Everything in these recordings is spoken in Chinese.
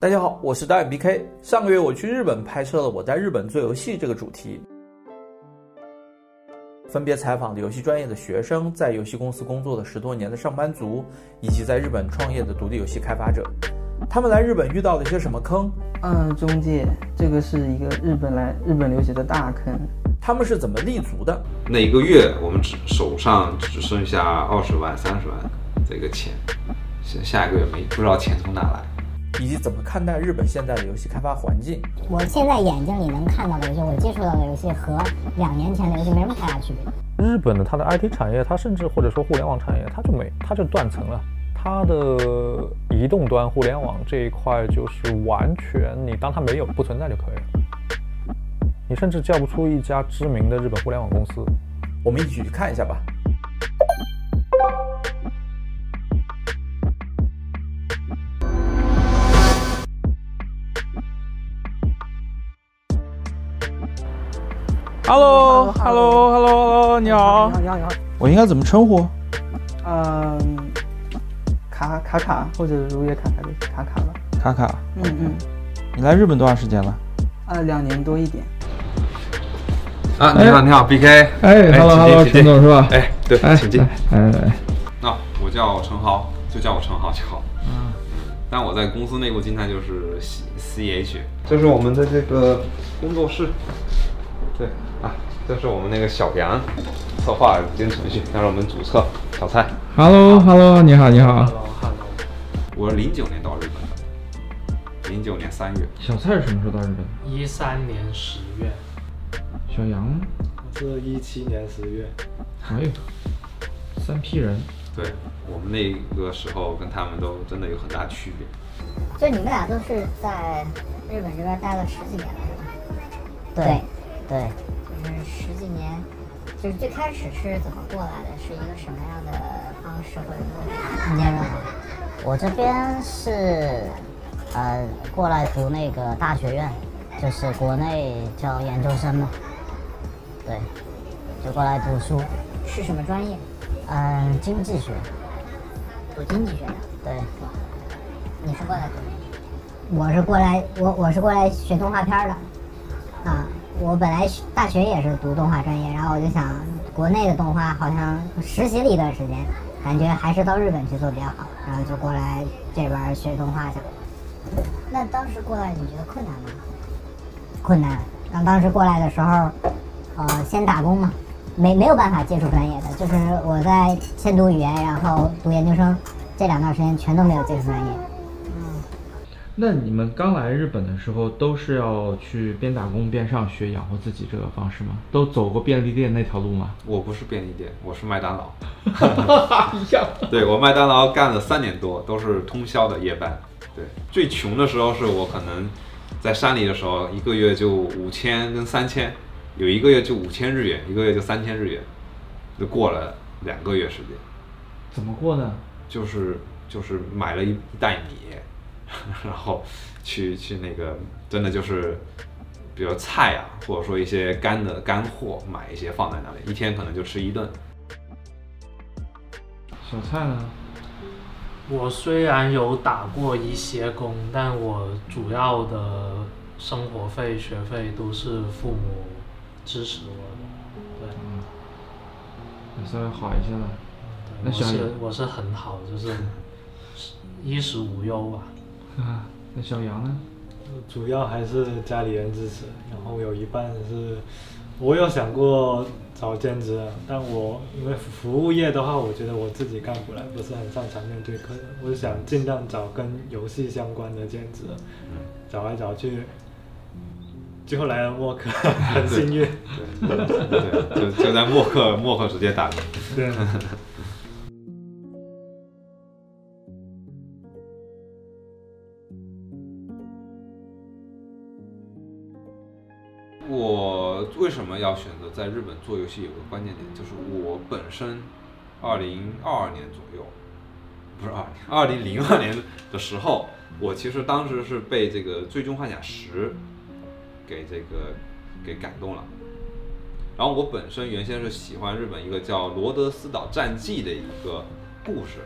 大家好，我是导演 BK。上个月我去日本拍摄了《我在日本做游戏》这个主题，分别采访了游戏专业的学生、在游戏公司工作的十多年的上班族，以及在日本创业的独立游戏开发者。他们来日本遇到了一些什么坑？嗯，中介，这个是一个日本来日本留学的大坑。他们是怎么立足的？那一个月我们只手上只剩下二十万、三十万这个钱，下下一个月没不知道钱从哪来。以及怎么看待日本现在的游戏开发环境？我现在眼睛里能看到的游戏，我接触到的游戏和两年前的游戏没什么太大区别。日本的它的 IT 产业，它甚至或者说互联网产业，它就没，它就断层了。它的移动端互联网这一块就是完全，你当它没有不存在就可以了。你甚至叫不出一家知名的日本互联网公司。我们一起去看一下吧。Hello，Hello，Hello，Hello，你好。你好，你好，你好。我应该怎么称呼？嗯，卡卡卡或者如约卡卡就卡卡吧。卡卡。嗯嗯。你来日本多长时间了？啊，两年多一点。啊，你好，你好，BK。哎，Hello，Hello，陈总是吧？哎，对，请进。哎哎。那我叫陈豪，就叫我陈豪就好。嗯。但我在公司内部经常就是 C CH。这是我们的这个工作室。对啊，这是我们那个小杨策划兼程序，让我们主策小蔡。Hello，Hello，你好，你好。Hello，Hello。我零九年到日本的，零九年三月。小蔡是什么时候到日本？一三年十月。小杨呢？我是一七年十月。哎呦，三批人。对我们那个时候跟他们都真的有很大区别。就你们俩都是在日本这边待了十几年了，是吧？对。对，就是十几年，就是最开始是怎么过来的？是一个什么样的方式或者路径？你我这边是呃过来读那个大学院，就是国内叫研究生嘛。对，就过来读书。是什么专业？嗯，经济学。读经济学的。对。你是过来读？我是过来，我我是过来学动画片的。啊。我本来大学也是读动画专业，然后我就想，国内的动画好像实习了一段时间，感觉还是到日本去做比较好，然后就过来这边学动画去了。那当时过来你觉得困难吗？困难。那当时过来的时候，呃，先打工嘛，没没有办法接触专业的，就是我在先读语言，然后读研究生，这两段时间全都没有接触专业。那你们刚来日本的时候，都是要去边打工边上学养活自己这个方式吗？都走过便利店那条路吗？我不是便利店，我是麦当劳。一样。对我麦当劳干了三年多，都是通宵的夜班。对，最穷的时候是我可能在山里的时候，一个月就五千跟三千，有一个月就五千日元，一个月就三千日元，就过了两个月时间。怎么过呢？就是就是买了一袋米。然后去去那个，真的就是，比如菜啊，或者说一些干的干货，买一些放在那里，一天可能就吃一顿。小菜呢？我虽然有打过一些工，但我主要的生活费、学费都是父母支持我的。对。也稍微好一些了。我是我是很好，就是衣食无忧吧。啊，那小杨呢？主要还是家里人支持，然后有一半是，我有想过找兼职，但我因为服务业的话，我觉得我自己干不来，不是很擅长面对客人，我就想尽量找跟游戏相关的兼职，找来找去，最后来了默克，很幸运，对对，就就在默克，默克直接打的，对。为什么要选择在日本做游戏？有个关键点就是我本身，二零二二年左右，不是二零二零零二年的时候，我其实当时是被这个《最终幻想十》给这个给感动了。然后我本身原先是喜欢日本一个叫《罗德斯岛战记》的一个故事，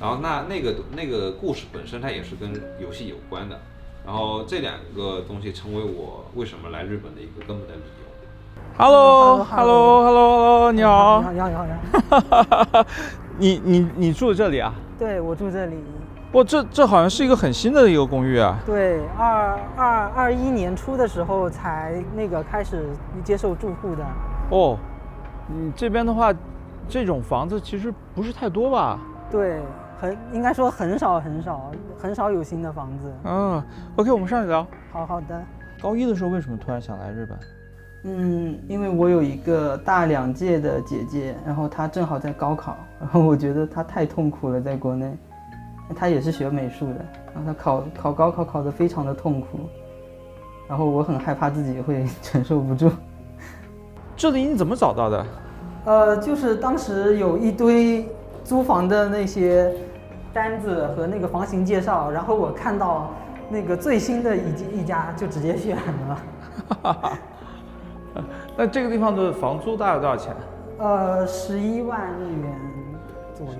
然后那那个那个故事本身它也是跟游戏有关的，然后这两个东西成为我为什么来日本的一个根本的理由。Hello，Hello，Hello，Hello，你好。你好，你好，你好。你你 你住这里啊？对，我住这里。哇，这这好像是一个很新的一个公寓啊。对，二二二一年初的时候才那个开始接受住户的。哦，你这边的话，这种房子其实不是太多吧？对，很应该说很少很少很少有新的房子。嗯，OK，我们上去聊。好好的。高一的时候为什么突然想来日本？嗯，因为我有一个大两届的姐姐，然后她正好在高考，然后我觉得她太痛苦了，在国内，她也是学美术的，然后她考考高考考得非常的痛苦，然后我很害怕自己会 承受不住。这里你怎么找到的？呃，就是当时有一堆租房的那些单子和那个房型介绍，然后我看到那个最新的一一家就直接选了。那这个地方的房租大概多少钱？呃，十一万日元左右。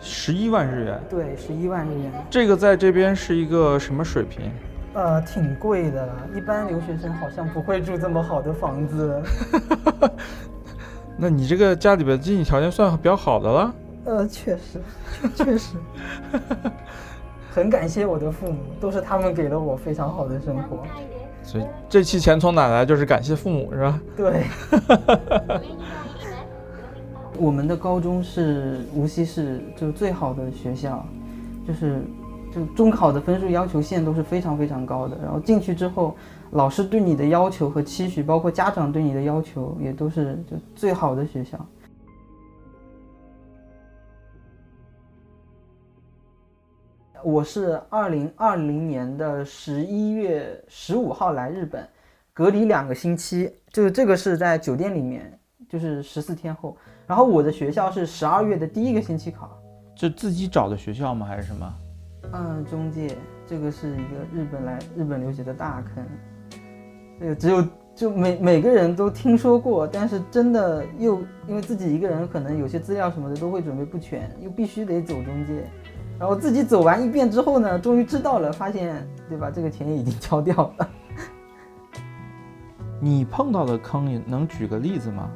十一万日元？对，十一万日元。这个在这边是一个什么水平？呃，挺贵的，一般留学生好像不会住这么好的房子。那你这个家里边经济条件算比较好的了？呃，确实，确实。很感谢我的父母，都是他们给了我非常好的生活。所以这期钱从哪来？就是感谢父母，是吧？对。我们的高中是无锡市就最好的学校，就是就中考的分数要求线都是非常非常高的。然后进去之后，老师对你的要求和期许，包括家长对你的要求，也都是就最好的学校。我是二零二零年的十一月十五号来日本，隔离两个星期，就是这个是在酒店里面，就是十四天后。然后我的学校是十二月的第一个星期考，就自己找的学校吗？还是什么？嗯，中介，这个是一个日本来日本留学的大坑，这个只有就每每个人都听说过，但是真的又因为自己一个人可能有些资料什么的都会准备不全，又必须得走中介。然后自己走完一遍之后呢，终于知道了，发现对吧？这个钱已经交掉了。你碰到的坑，能举个例子吗？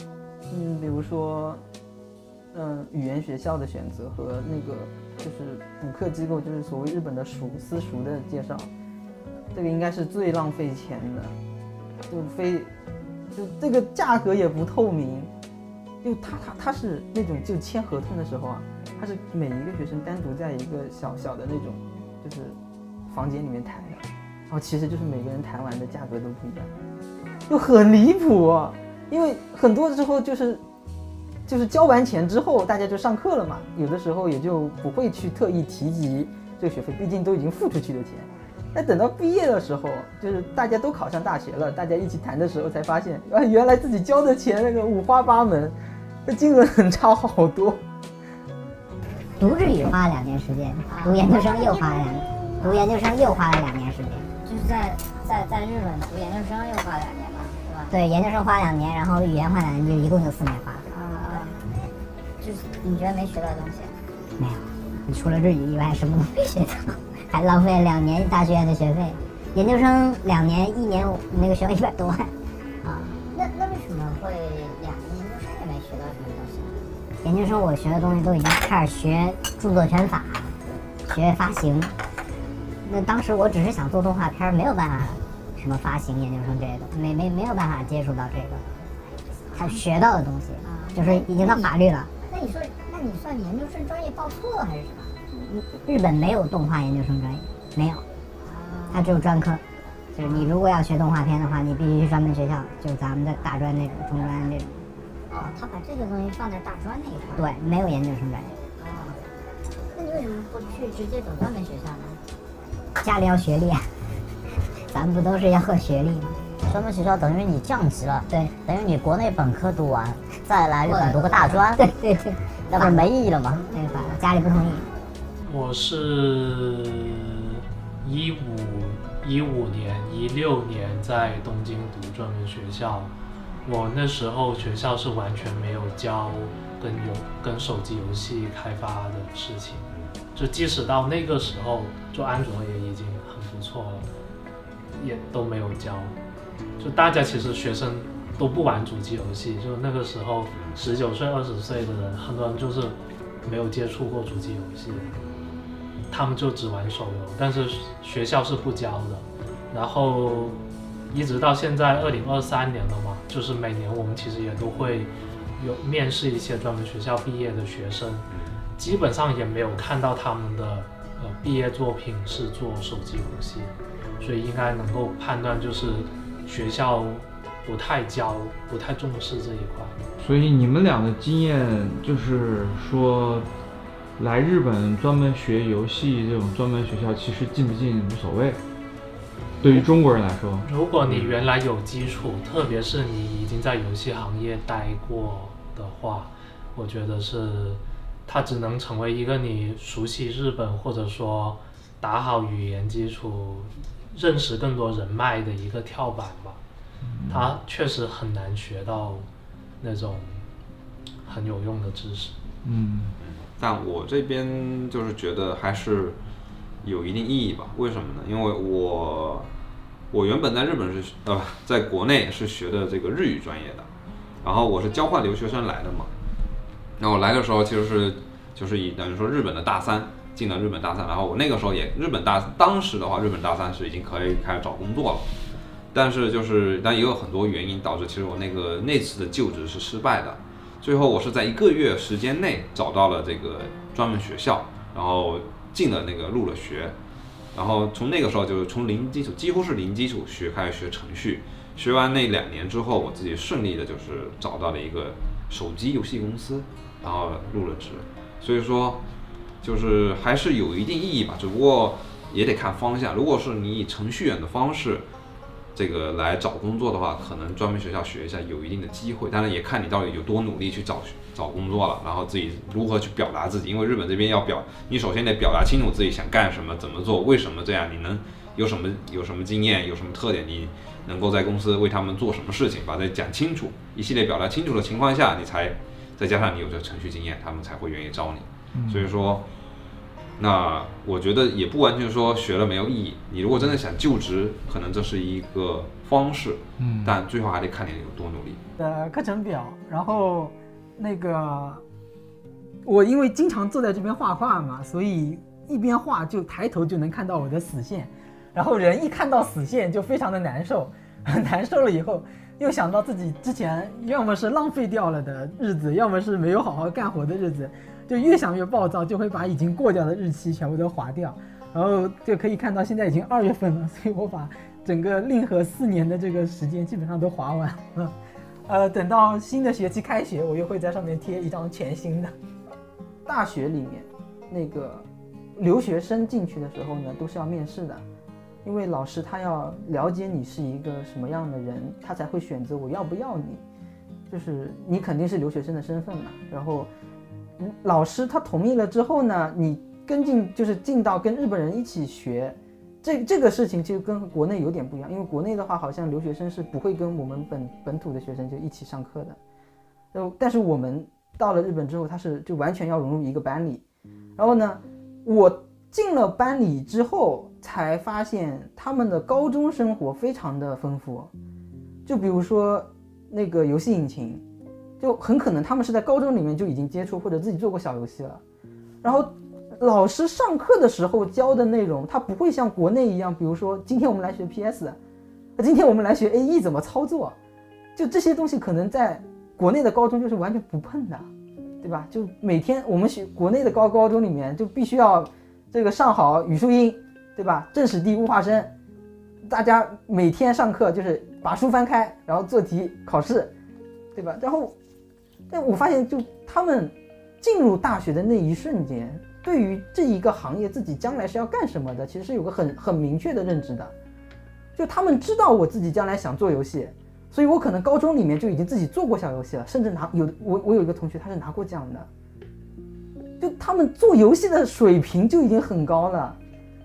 嗯，比如说，嗯，语言学校的选择和那个就是补课机构，就是所谓日本的塾私塾的介绍，这个应该是最浪费钱的，就非就这个价格也不透明，就他他他是那种就签合同的时候啊。他是每一个学生单独在一个小小的那种，就是房间里面谈的，然后其实就是每个人谈完的价格都不一样，就很离谱。因为很多时候就是就是交完钱之后，大家就上课了嘛，有的时候也就不会去特意提及这个学费，毕竟都已经付出去的钱。那等到毕业的时候，就是大家都考上大学了，大家一起谈的时候，才发现啊，原来自己交的钱那个五花八门，那金额很差好多。读日语花了两年时间，读研究生又花了两，读研究生又花了两年时间，就是在在在日本读研究生又花了两年吧，是吧？对，研究生花两年，然后语言花两年，就一共就四年花。啊，就是你觉得没学到东西？没有，你除了日语以外什么都没学到，还浪费了两年大学院的学费。研究生两年，一年那个学费一百多万。啊，那那为什么会研究生我学的东西都已经开始学著作权法，学发行。那当时我只是想做动画片，没有办法什么发行研究生这些东西，没没没有办法接触到这个。他学到的东西，就是已经到法律了。那你说，那你算研究生专业报错了还是什么？日本没有动画研究生专业，没有，它只有专科。就是你如果要学动画片的话，你必须去专门学校，就是咱们的大专那种、中专那种。哦，他把这个东西放在大专那一块。对，没有研究生专业。哦，那你为什么不去直接走专门学校呢？家里要学历啊，咱们不都是要个学历吗？专门学校等于你降级了，对，等于你国内本科读完，再来日本读个大专，对对对，那不是没意义了吗？对吧？家里不同意。我是一五一五年、一六年在东京读专门学校，我那时候学校是完全没有教跟游跟手机游戏开发的事情，就即使到那个时候做安卓也已经很不错了，也都没有教。就大家其实学生都不玩主机游戏，就那个时候十九岁、二十岁的人，很多人就是没有接触过主机游戏，他们就只玩手游，但是学校是不教的。然后一直到现在二零二三年了嘛，就是每年我们其实也都会有面试一些专门学校毕业的学生，基本上也没有看到他们的呃毕业作品是做手机游戏，所以应该能够判断就是学校不太教、不太重视这一块。所以你们俩的经验就是说，来日本专门学游戏这种专门学校，其实进不进无所谓。对于中国人来说，如果你原来有基础，特别是你已经在游戏行业待过的话，我觉得是它只能成为一个你熟悉日本或者说打好语言基础、认识更多人脉的一个跳板吧。它确实很难学到那种很有用的知识。嗯，但我这边就是觉得还是有一定意义吧。为什么呢？因为我我原本在日本是呃，在国内是学的这个日语专业的，然后我是交换留学生来的嘛。然后我来的时候其实是就是以等于说日本的大三进了日本大三，然后我那个时候也日本大当时的话，日本大三是已经可以开始找工作了。但是就是，但也有很多原因导致，其实我那个那次的就职是失败的。最后我是在一个月时间内找到了这个专门学校，然后进了那个入了学，然后从那个时候就是从零基础，几乎是零基础学开始学程序，学完那两年之后，我自己顺利的就是找到了一个手机游戏公司，然后入了职。所以说，就是还是有一定意义吧，只不过也得看方向。如果是你以程序员的方式。这个来找工作的话，可能专门学校学一下有一定的机会，当然也看你到底有多努力去找找工作了，然后自己如何去表达自己。因为日本这边要表，你首先得表达清楚自己想干什么、怎么做、为什么这样，你能有什么有什么经验、有什么特点，你能够在公司为他们做什么事情，把这讲清楚，一系列表达清楚的情况下，你才再加上你有这程序经验，他们才会愿意招你。所以说。那我觉得也不完全说学了没有意义。你如果真的想就职，可能这是一个方式，嗯，但最后还得看你有多努力。的课程表，然后那个我因为经常坐在这边画画嘛，所以一边画就抬头就能看到我的死线，然后人一看到死线就非常的难受，难受了以后又想到自己之前要么是浪费掉了的日子，要么是没有好好干活的日子。就越想越暴躁，就会把已经过掉的日期全部都划掉，然后就可以看到现在已经二月份了，所以我把整个令和四年的这个时间基本上都划完了。呃，等到新的学期开学，我又会在上面贴一张全新的。大学里面，那个留学生进去的时候呢，都是要面试的，因为老师他要了解你是一个什么样的人，他才会选择我要不要你。就是你肯定是留学生的身份嘛，然后。老师他同意了之后呢，你跟进就是进到跟日本人一起学，这这个事情其实跟国内有点不一样，因为国内的话好像留学生是不会跟我们本本土的学生就一起上课的，呃，但是我们到了日本之后，他是就完全要融入一个班里，然后呢，我进了班里之后才发现他们的高中生活非常的丰富，就比如说那个游戏引擎。就很可能他们是在高中里面就已经接触或者自己做过小游戏了，然后老师上课的时候教的内容，他不会像国内一样，比如说今天我们来学 PS，那今天我们来学 AE 怎么操作，就这些东西可能在国内的高中就是完全不碰的，对吧？就每天我们学国内的高高中里面就必须要这个上好语数英，对吧？政史地物化生，大家每天上课就是把书翻开，然后做题考试，对吧？然后。但我发现，就他们进入大学的那一瞬间，对于这一个行业自己将来是要干什么的，其实是有个很很明确的认知的。就他们知道我自己将来想做游戏，所以我可能高中里面就已经自己做过小游戏了，甚至拿有我我有一个同学他是拿过奖的。就他们做游戏的水平就已经很高了，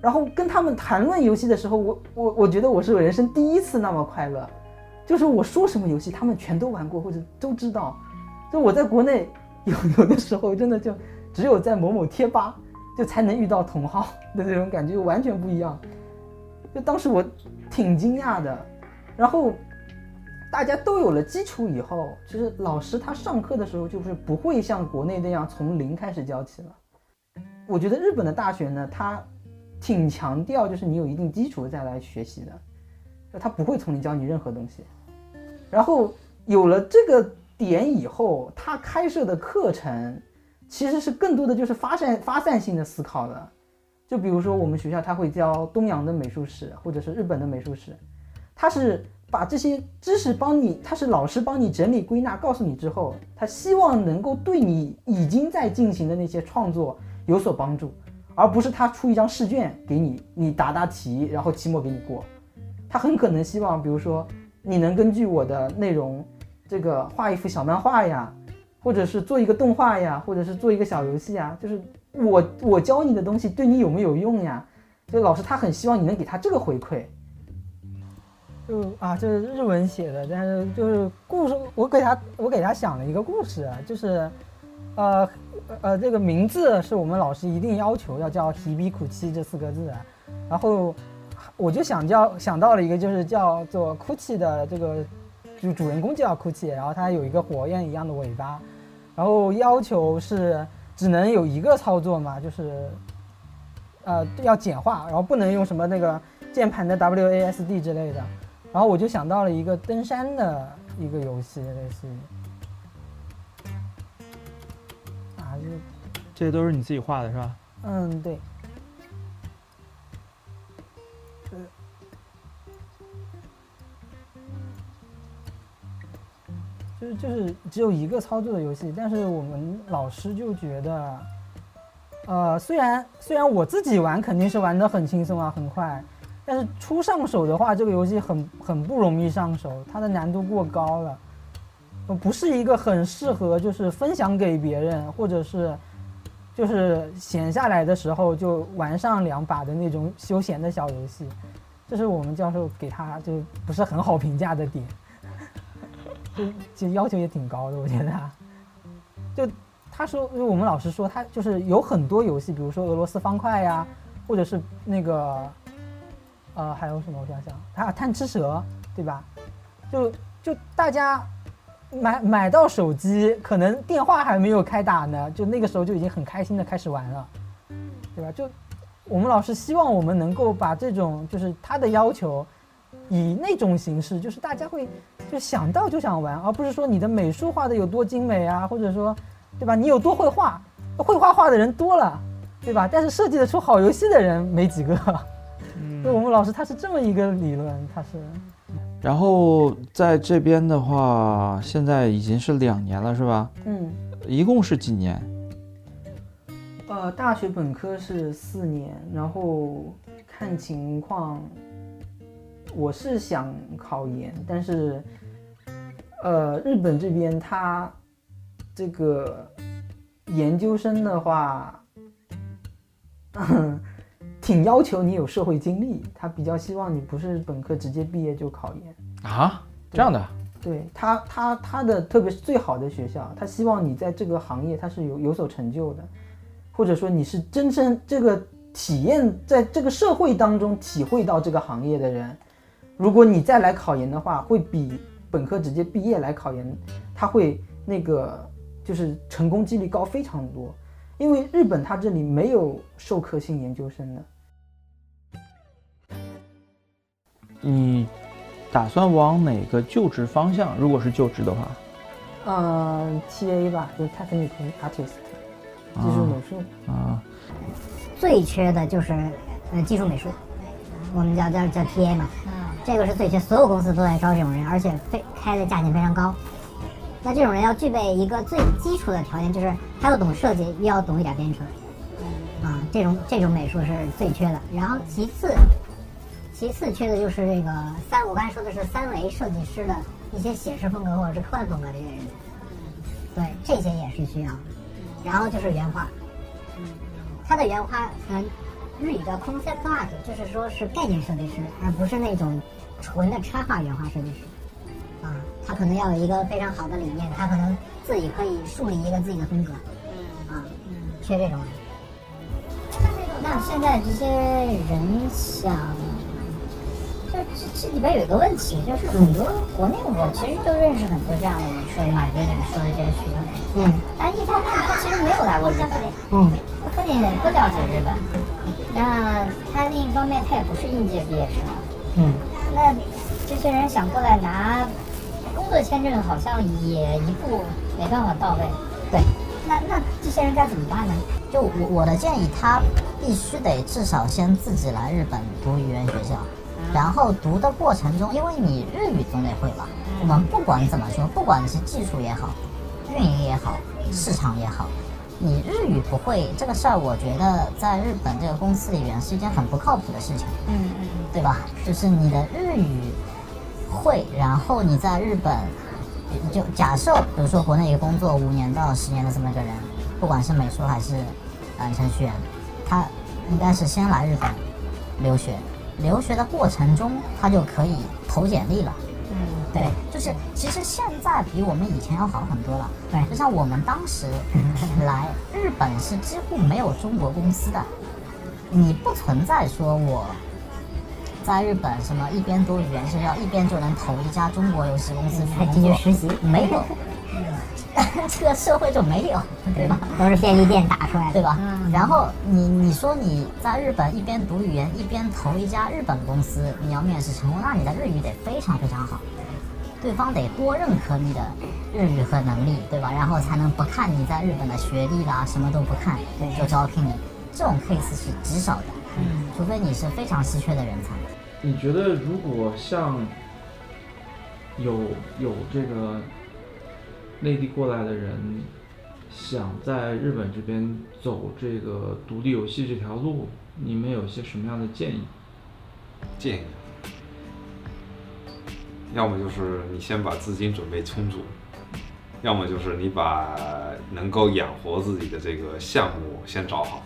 然后跟他们谈论游戏的时候，我我我觉得我是人生第一次那么快乐，就是我说什么游戏他们全都玩过或者都知道。就我在国内有有的时候真的就只有在某某贴吧就才能遇到同好 的这种感觉，完全不一样。就当时我挺惊讶的，然后大家都有了基础以后，其实老师他上课的时候就是不会像国内那样从零开始教起了。我觉得日本的大学呢，他挺强调就是你有一定基础再来学习的，就他不会从零教你任何东西。然后有了这个点以后，他开设的课程其实是更多的就是发散发散性的思考的。就比如说我们学校他会教东洋的美术史，或者是日本的美术史，他是把这些知识帮你，他是老师帮你整理归纳，告诉你之后，他希望能够对你已经在进行的那些创作有所帮助，而不是他出一张试卷给你，你答答题，然后期末给你过。他很可能希望，比如说你能根据我的内容，这个画一幅小漫画呀，或者是做一个动画呀，或者是做一个小游戏啊，就是我我教你的东西对你有没有用呀？所以老师他很希望你能给他这个回馈。就啊，这是日文写的，但是就是故事，我给他我给他想了一个故事啊，就是，呃呃，这个名字是我们老师一定要求要叫 “hibi 苦七”这四个字啊，然后我就想叫想到了一个，就是叫做 h i 的这个就主人公叫 k u c h i 然后它有一个火焰一样的尾巴，然后要求是只能有一个操作嘛，就是呃要简化，然后不能用什么那个键盘的 WASD 之类的。然后我就想到了一个登山的一个游戏，类似于啊，这这些都是你自己画的是吧？嗯对，就是就是只有一个操作的游戏，但是我们老师就觉得，呃，虽然虽然我自己玩肯定是玩的很轻松啊，很快，但是初上手的话，这个游戏很很不容易上手，它的难度过高了，不是一个很适合就是分享给别人，或者是就是闲下来的时候就玩上两把的那种休闲的小游戏，这是我们教授给他就不是很好评价的点，就其实要求也挺高的，我觉得，就他说，就我们老师说他就是有很多游戏，比如说俄罗斯方块呀，或者是那个呃还有什么我想想，还有贪吃蛇，对吧？就就大家买买到手机，可能电话还没有开打呢，就那个时候就已经很开心的开始玩了，对吧？就我们老师希望我们能够把这种就是他的要求，以那种形式，就是大家会就想到就想玩，而不是说你的美术画的有多精美啊，或者说，对吧？你有多会画，会画画的人多了，对吧？但是设计得出好游戏的人没几个。就我们老师他是这么一个理论，他是。然后在这边的话，现在已经是两年了，是吧？嗯，一共是几年？呃，大学本科是四年，然后看情况，我是想考研，但是，呃，日本这边他这个研究生的话，挺要求你有社会经历，他比较希望你不是本科直接毕业就考研。啊，这样的？对他，他他的特别是最好的学校，他希望你在这个行业他是有有所成就的，或者说你是真正这个体验在这个社会当中体会到这个行业的人。如果你再来考研的话，会比本科直接毕业来考研，他会那个就是成功几率高非常多，因为日本他这里没有授课性研究生的。你打算往哪个就职方向？如果是就职的话，嗯，TA 吧，就是 technical artist，技术美术。啊，最缺的就是呃技术美术，我们叫叫叫 TA 嘛，这个是最缺，所有公司都在招这种人，而且非开的价钱非常高。那这种人要具备一个最基础的条件，就是他要懂设计，又要懂一点编程，啊，这种这种美术是最缺的。然后其次，其次缺的就是这个三，我刚才说的是三维设计师的一些写实风格或者是科幻风格的这些人，对，这些也是需要。然后就是原画，他的原画，嗯，日语叫 concept art，就是说是概念设计师，而不是那种纯的插画原画设计师。啊，他可能要有一个非常好的理念，他可能自己可以树立一个自己的风格。啊，缺这种人。那现在这些人想，就这这里边有一个问题，就是很多国内我其实就认识很多这样的人，说马哥你说的这些学生，嗯，但一方面他其实没有来过日本，嗯，他不仅不了解日本，那他另一方面他也不是应届毕业生，嗯，那这些人想过来拿工作签证，好像也一步没办法到位，对，那那这些人该怎么办呢？就我我的建议，他必须得至少先自己来日本读语言学校，然后读的过程中，因为你日语总得会吧？我们不管怎么说，不管是技术也好，运营也好，市场也好，你日语不会这个事儿，我觉得在日本这个公司里边是一件很不靠谱的事情，嗯嗯对吧？就是你的日语会，然后你在日本，就假设比如说国内一个工作五年到十年的这么一个人，不管是美术还是嗯程序员，他应该是先来日本留学，留学的过程中他就可以投简历了。嗯，对，就是其实现在比我们以前要好很多了。对就像我们当时来日本是几乎没有中国公司的，你不存在说我在日本什么一边读语言学校一边就能投一家中国游戏公司去还工作进去实习，没有，这个社会就没有，对吧？都是便利店打出来的，对吧？嗯，然后你你说你在日本一边读语言一边投一家日本公司，你要面试成功，那你的日语得非常非常好，对方得多认可你的日语和能力，对吧？然后才能不看你在日本的学历啦，什么都不看，对就招聘你。这种 case 是极少的，嗯除非你是非常稀缺的人才。你觉得如果像有有这个内地过来的人想在日本这边走这个独立游戏这条路，你们有些什么样的建议？建议，要么就是你先把资金准备充足，要么就是你把能够养活自己的这个项目先找好。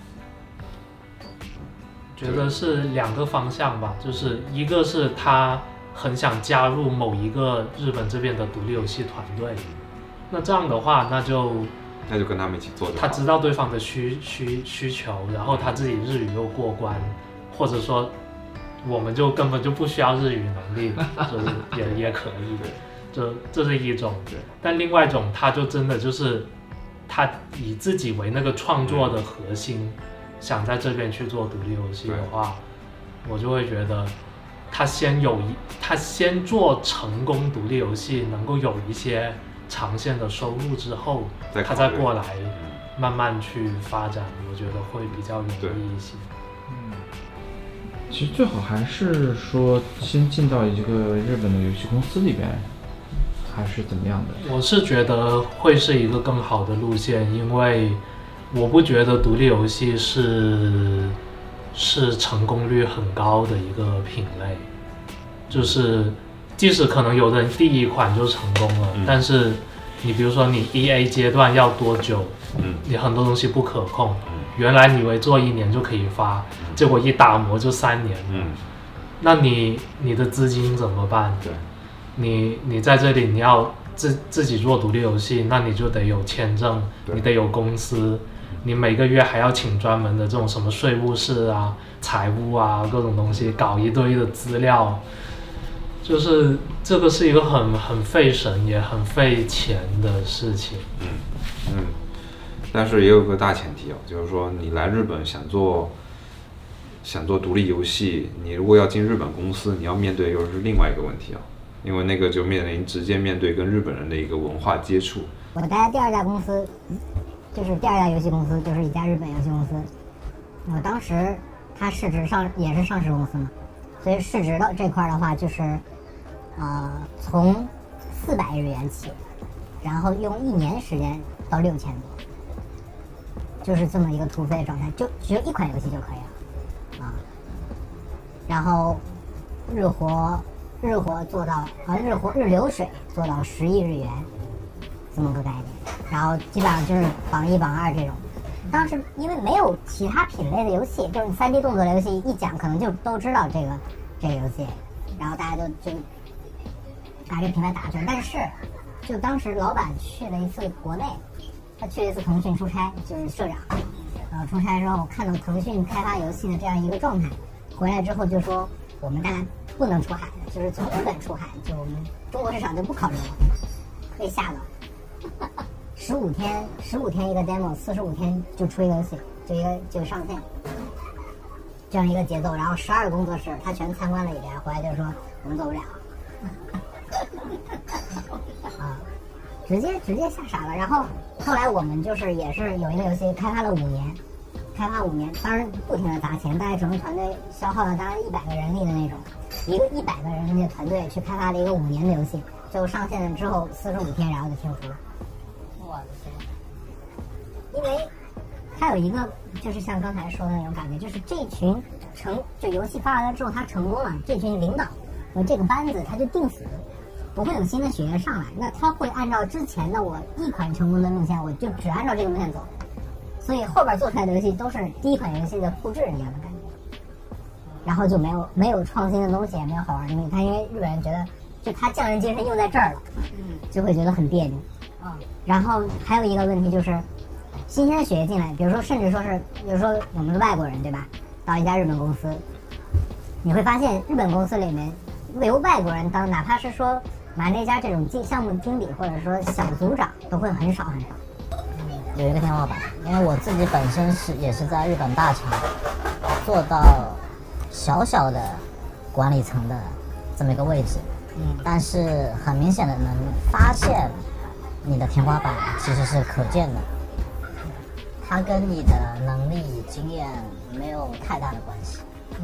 觉得是两个方向吧，就是一个是他很想加入某一个日本这边的独立游戏团队，那这样的话，那就那就跟他们一起做。他知道对方的需需需求，然后他自己日语又过关，或者说我们就根本就不需要日语能力，就是也也可以，这这是一种。但另外一种，他就真的就是他以自己为那个创作的核心，想在这边去做独立游戏的话，我就会觉得他先有一他先做成功独立游戏，能够有一些长线的收入之后，他再过来嗯慢慢去发展，我觉得会比较容对易一些。嗯其实最好还是说先进到一个日本的游戏公司里边，还是怎么样的？我是觉得会是一个更好的路线，因为我不觉得独立游戏是是成功率很高的一个品类，就是即使可能有的人第一款就成功了，嗯。但是你比如说你 E A 阶段要多久，嗯。你很多东西不可控嗯，原来你以为做一年就可以发，结果一打磨就三年，嗯，那你你的资金怎么办？对，你你在这里你要自自己做独立游戏，那你就得有签证，你得有公司，你每个月还要请专门的这种什么税务室啊、财务啊各种东西，搞一堆的资料，就是这个是一个很很费神也很费钱的事情。嗯嗯，但是也有个大前提哦，就是说你来日本想做想做独立游戏，你如果要进日本公司，你要面对又是另外一个问题啊，因为那个就面临直接面对跟日本人的一个文化接触。我待的第二家公司，就是第二家游戏公司，就是一家日本游戏公司。我当时它市值上也是上市公司嘛，所以市值的这块的话，就是呃从四百日元起，然后用一年时间到六千多，就是这么一个突飞的状态，就只有一款游戏就可以了啊。然后日活日活做到啊日活日流水做到十亿日元，这么个概念。然后基本上就是榜一榜二这种。当时因为没有其他品类的游戏，就是三 D 动作类游戏，一讲可能就都知道这个这个游戏，然后大家就就把这个品牌打出来。但是就当时老板去了一次国内，他去了一次腾讯出差，就是社长，呃出差之后看到腾讯开发游戏的这样一个状态，回来之后就说我们大家不能出海，就是从日本出海，就我们中国市场就不考虑了，被吓到。十五天，十五天一个 demo，四十五天就出一个游戏，就一个就上线，这样一个节奏。然后十二个工作室，他全参观了一遍，回来就说我们做不了。啊，直接直接吓傻了。然后后来我们就是也是有一个游戏开发了五年，开发五年，当然不停的砸钱，大概整个团队消耗了大概一百个人力的那种，一个一百个人力的团队去开发了一个五年的游戏，最后上线了之后四十五天，然后就停服了。我的天！因为他有一个就是像刚才说的那种感觉，就是这群成就游戏发完了之后，他成功了，这群领导和这个班子他就定死，不会有新的血液上来。那他会按照之前的我一款成功的路线，我就只按照这个路线走。所以后边做出来的游戏都是第一款游戏的复制一样的感觉，然后就没有没有创新的东西，也没有好玩的东西。他因为日本人觉得，就他匠人精神用在这儿了，就会觉得很别扭。啊，然后还有一个问题就是，新鲜的血液进来，比如说甚至说是，比如说我们是外国人对吧？到一家日本公司，你会发现日本公司里面由外国人当，哪怕是说马内加这种经项目经理或者说小组长，都会很少很少。有一个天花板，因为我自己本身是也是在日本大厂做到小小的管理层的这么一个位置，嗯，但是很明显的能发现你的天花板其实是可见的，它跟你的能力经验没有太大的关系。嗯，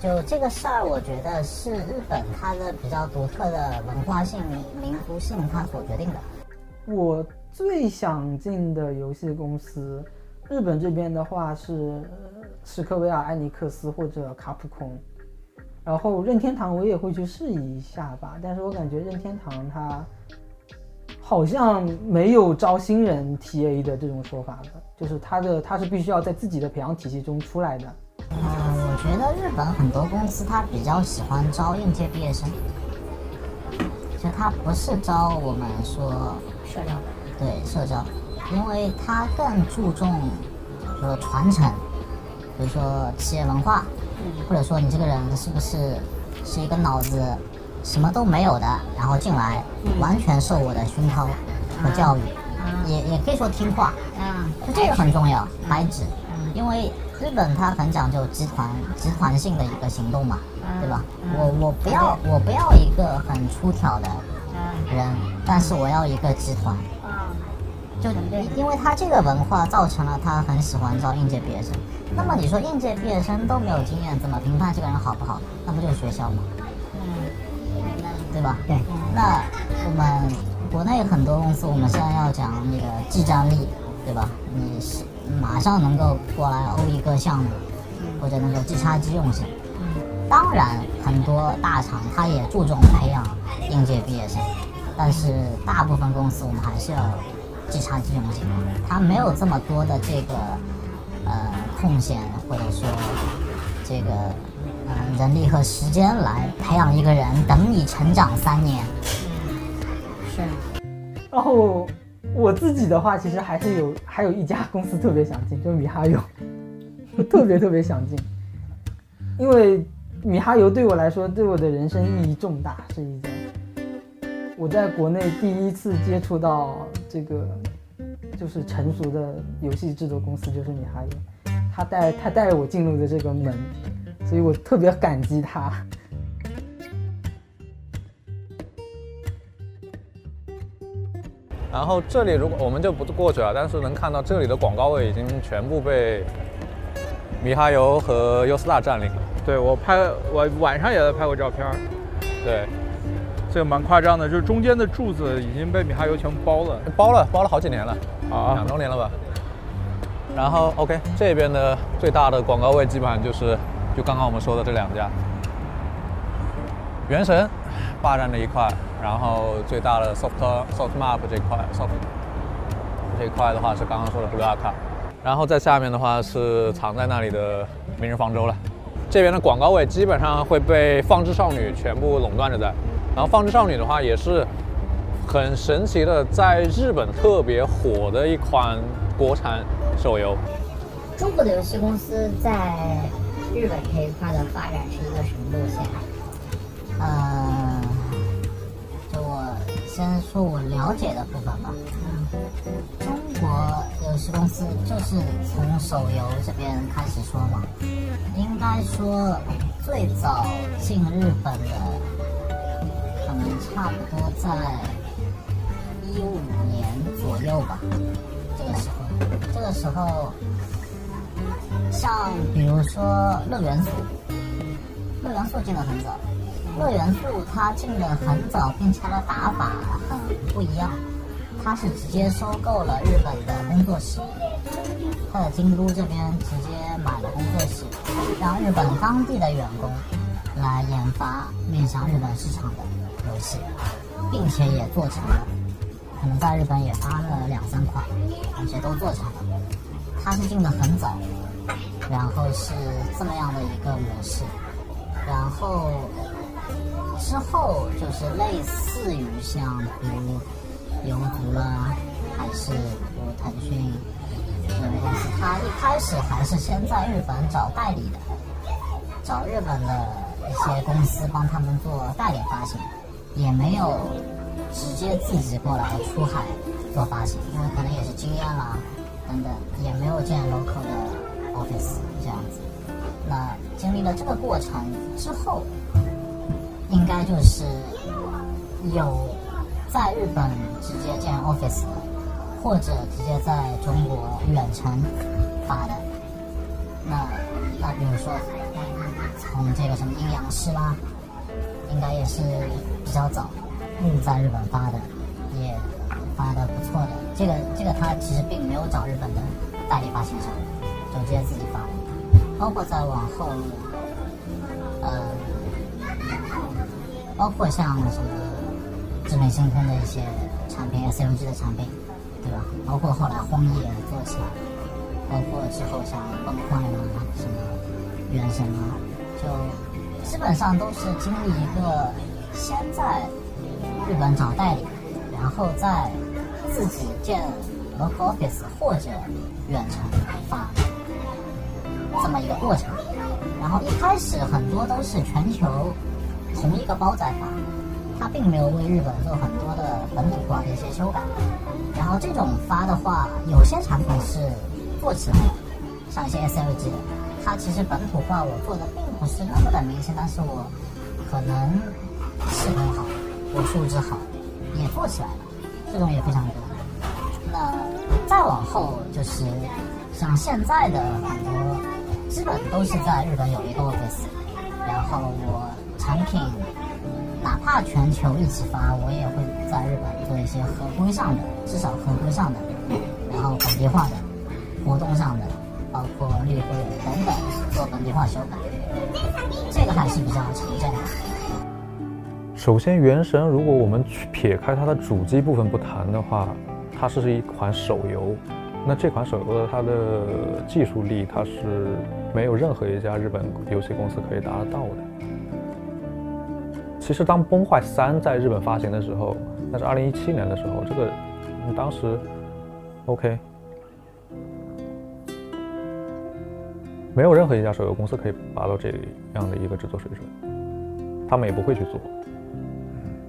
就这个事儿，我觉得是日本它的比较独特的文化性、民族性它所决定的。我最想进的游戏公司，日本这边的话是呃史克威尔、艾尼克斯或者卡普空，然后任天堂我也会去试一下吧，但是我感觉任天堂它好像没有招新人 TA 的这种说法的，就是他的他是必须要在自己的培养体系中出来的。嗯，我觉得日本很多公司他比较喜欢招应届毕业生，就他不是招我们说社交对社交，因为他更注重说传承，比如说企业文化，或者说你这个人是不是是一个脑子什么都没有的，然后进来完全受我的熏陶和教育，也也可以说听话，啊，就这个很重要，白纸，因为日本它很讲究集团集团性的一个行动嘛，对吧？我我不要我不要一个很出挑的人，但是我要一个集团。就因为他这个文化造成了他很喜欢招应届毕业生。那么你说应届毕业生都没有经验，怎么评判这个人好不好？那不就是学校吗？对吧？对，那我们国内很多公司，我们现在要讲那个技战力，对吧？你是马上能够过来欧一个项目，或者能够即插即用型。当然，很多大厂它也注重培养应届毕业生，但是大部分公司我们还是要即插即用型，它没有这么多的这个呃空闲，或者说这个呃人力和时间来培养一个人，等你成长三年。是，然后我自己的话，其实还是有还有一家公司特别想进，就是米哈游，我 特别特别想进，因为米哈游对我来说，对我的人生意义重大，是一件。我在国内第一次接触到这个就是成熟的游戏制作公司，就是米哈游，他带他带我进入的这个门，所以我特别感激他。然后这里如果我们就不过去了，但是能看到这里的广告位已经全部被米哈游和优斯达占领了。对我拍我晚上也在拍过照片，对，这个蛮夸张的，就是中间的柱子已经被米哈游全部包了包了包了好几年了，啊两周年了吧。然后 OK 这边的最大的广告位基本上就是就刚刚我们说的这两家，原神霸占这一块，然后最大的 Soft Soft Map 这块 Soft 这块的话是刚刚说的 Blue Arc，然后在下面的话是藏在那里的明日方舟了。这边的广告位基本上会被放置少女全部垄断着在，然后放置少女的话也是很神奇的，在日本特别火的一款国产手游。中国的游戏公司在日本这一块的发展是一个什么路线？呃，就我先说我了解的部分吧。中国游戏公司就是从手游这边开始说嘛，应该说最早进日本的，可能差不多在一五年左右吧。这个时候，这个时候，像比如说乐元素，乐元素进的很早，乐元素它进的很早，并且它的打法很不一样。它是直接收购了日本的工作室，它在京都这边直接买了工作室，让日本当地的员工来研发面向日本市场的游戏，并且也做成了，可能在日本也发了两三款，而且都做成了。它是进的很早，然后是这么样的一个模式，然后之后就是类似于像比如。游族啦，还是比如腾讯这种公司，它一开始还是先在日本找代理的，找日本的一些公司帮他们做代理发行，也没有直接自己过来出海做发行，因为可能也是经验啦等等，也没有见 local 的 office 这样子。那经历了这个过程之后，应该就是有。在日本直接建 office，或者直接在中国远程发的，那那比如说从这个什么阴阳师啦，应该也是比较早嗯在日本发的，也发的不错的。这个这个他其实并没有找日本的代理发行商，就直接自己发。包括再往后，呃，包括像什么。智美星空的一些产品，S L G 的产品，对吧？包括后来荒野做起来，包括之后像崩坏啦、什么原神啊，就基本上都是经历一个先在日本找代理，然后再自己建 office 或者远程发这么一个过程。然后一开始很多都是全球同一个包在发。它并没有为日本做很多的本土化的一些修改，然后这种发的话，有些产品是做起来的，像一些 SLG，它其实本土化我做的并不是那么的明显，但是我可能是很好，我素质好，也做起来了，这种也非常多。那再往后就是像现在的很多，基本都是在日本有一个 office，然后我产品。哪怕全球一起发，我也会在日本做一些合规上的，至少合规上的，然后本地化的活动上的，包括绿会等等做本地化修改，这个还是比较常见的。首先，《原神》如果我们撇开它的主机部分不谈的话，它是一款手游。那这款手游的它的技术力，它是没有任何一家日本游戏公司可以达得到的。其实，当《崩坏三》在日本发行的时候，那是二零一七年的时候，这个当时，OK，没有任何一家手游公司可以达到这样的一个制作水准，他们也不会去做。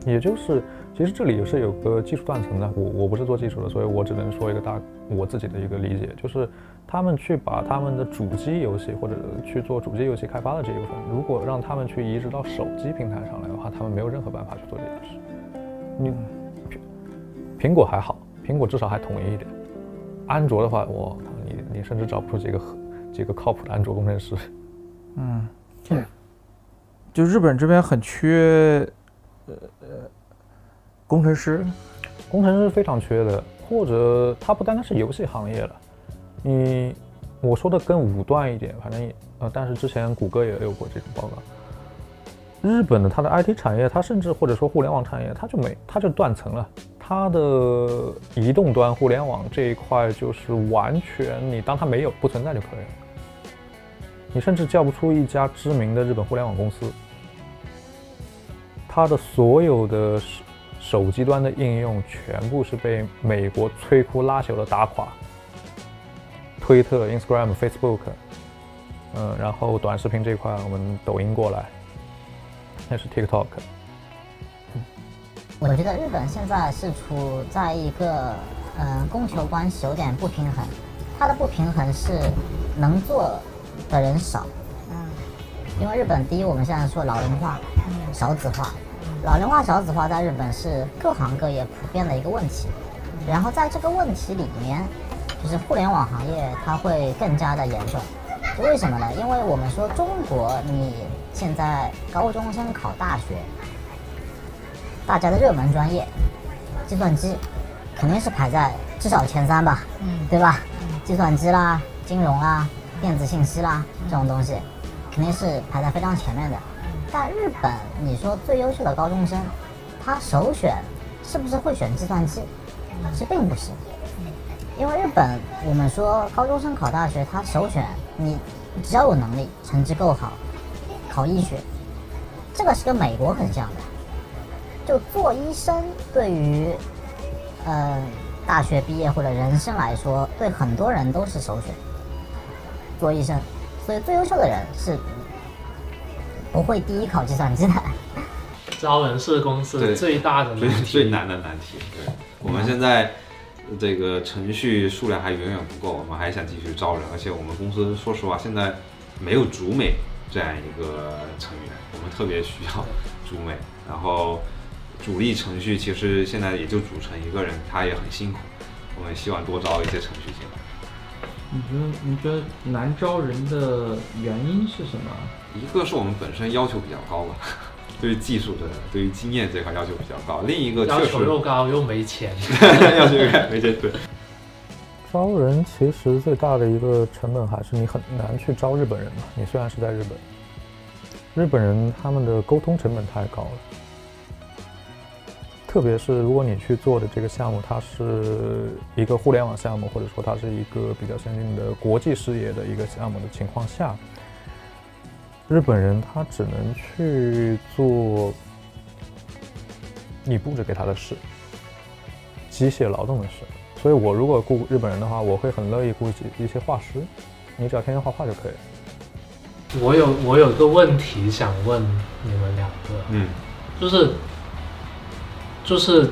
也就是，其实这里也是有个技术断层的。我我不是做技术的，所以我只能说一个大我自己的一个理解，就是。他们去把他们的主机游戏或者去做主机游戏开发的这一部分，如果让他们去移植到手机平台上来的话，他们没有任何办法去做这件事。你苹果还好，苹果至少还统一一点。安卓的话，我你你甚至找不出几个几个靠谱的安卓工程师。嗯，就日本这边很缺呃呃工程师，工程师非常缺的，或者它不单单是游戏行业了。你我说的更武断一点，反正也呃，但是之前谷歌也有过这种报告。日本的它的 IT 产业，它甚至或者说互联网产业，它就没它就断层了。它的移动端互联网这一块就是完全你当它没有不存在就可以了。你甚至叫不出一家知名的日本互联网公司。它的所有的手机端的应用全部是被美国摧枯拉朽的打垮。推特、Instagram、Facebook，嗯，然后短视频这块我们抖音过来，那是 TikTok。我觉得日本现在是处在一个嗯供求关系有点不平衡，它的不平衡是能做的人少，嗯，因为日本第一我们现在说老龄化、少子化，老龄化、少子化在日本是各行各业普遍的一个问题，然后在这个问题里面，就是互联网行业它会更加的严重，为什么呢？因为我们说中国你现在高中生考大学。大家的热门专业，计算机肯定是排在至少前三吧，嗯，对吧？计算机啦、金融啦、电子信息啦这种东西，肯定是排在非常前面的。但日本，你说最优秀的高中生，他首选是不是会选计算机？其实并不是，因为日本我们说高中生考大学，他首选你只要有能力，成绩够好，考医学，这个是跟美国很像的。就做医生，对于，呃，大学毕业或者人生来说，对很多人都是首选。做医生，所以最优秀的人是不会第一考计算机的。招人是公司最大的最最难的难题。对，我们现在这个程序数量还远远不够，我们还想继续招人，而且我们公司说实话现在没有主美这样一个成员，我们特别需要主美，然后。主力程序其实现在也就组成一个人，他也很辛苦。我们希望多招一些程序进来。你觉得你觉得难招人的原因是什么？一个是我们本身要求比较高吧，对于技术的、对于经验这块要求比较高。另一个要求又高又没钱，要求又高没钱。对。招人其实最大的一个成本还是你很难去招日本人嘛。你虽然是在日本，日本人他们的沟通成本太高了。特别是如果你去做的这个项目，它是一个互联网项目，或者说它是一个比较先进的国际视野的一个项目的情况下，日本人他只能去做你布置给他的事，机械劳动的事。所以我如果雇日本人的话，我会很乐意雇一些画师，你只要天天画画就可以了。我有我有个问题想问你们两个，嗯，就是。就是，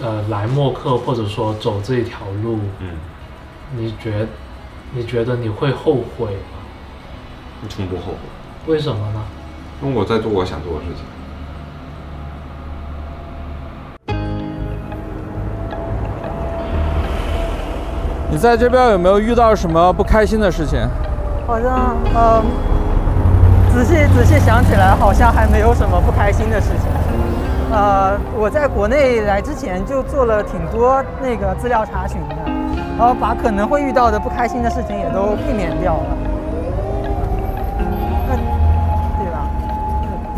呃，来默克或者说走这一条路，嗯，你觉，你觉得你会后悔吗？你从不后悔。为什么呢？因为我在做我想做的事情。你在这边有没有遇到什么不开心的事情？好像，呃，仔细仔细想起来，好像还没有什么不开心的事情。呃，我在国内来之前就做了挺多那个资料查询的，然后把可能会遇到的不开心的事情也都避免掉了，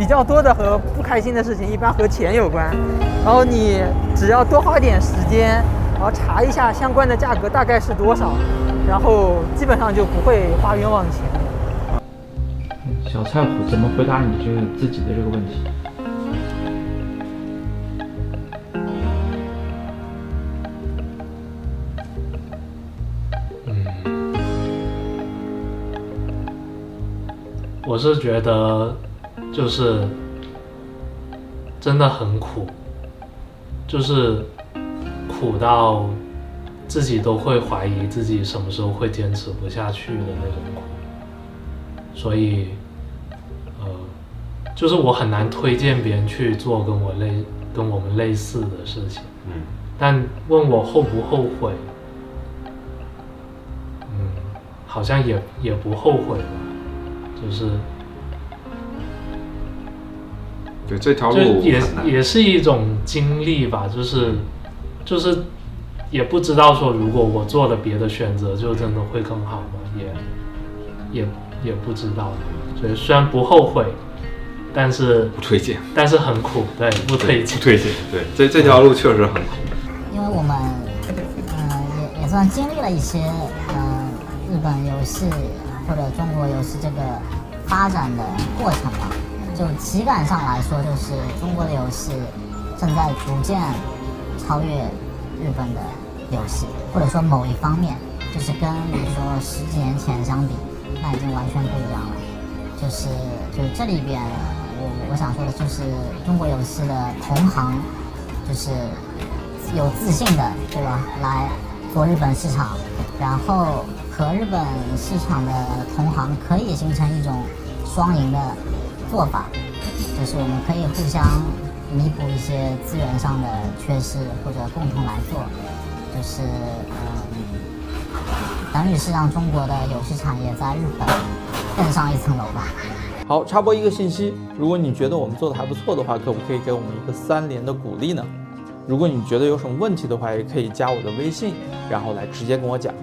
比较多的和不开心的事情一般和钱有关，然后你只要多花点时间，然后查一下相关的价格大概是多少，然后基本上就不会花冤枉钱。小菜谱怎么回答你这个自己的这个问题？我是觉得，就是真的很苦，就是苦到自己都会怀疑自己什么时候会坚持不下去的那种苦。所以，呃，就是我很难推荐别人去做跟我类、跟我们类似的事情。嗯。但问我后不后悔，嗯，好像也也不后悔吧。就是，对这条路也也是一种经历吧。就是，就是，也不知道说，如果我做了别的选择，就真的会更好吗？也，也也不知道。所以虽然不后悔，但是不推荐，但是很苦，对，不推荐，不推荐。对，这这条路确实很苦。因为我们，呃，也也算经历了一些，呃，日本游戏。或者中国游戏这个发展的过程吧，就体感上来说，就是中国的游戏正在逐渐超越日本的游戏，或者说某一方面，就是跟比如说十几年前相比，那已经完全不一样了。就是就这里边，我我想说的就是中国游戏的同行，就是有自信的，对吧？来做日本市场，然后和日本市场的同行可以形成一种双赢的做法，就是我们可以互相弥补一些资源上的缺失，或者共同来做，就是嗯，等于是让中国的游戏产业在日本更上一层楼吧。好，插播一个信息，如果你觉得我们做的还不错的话，可不可以给我们一个三连的鼓励呢？如果你觉得有什么问题的话，也可以加我的微信，然后来直接跟我讲。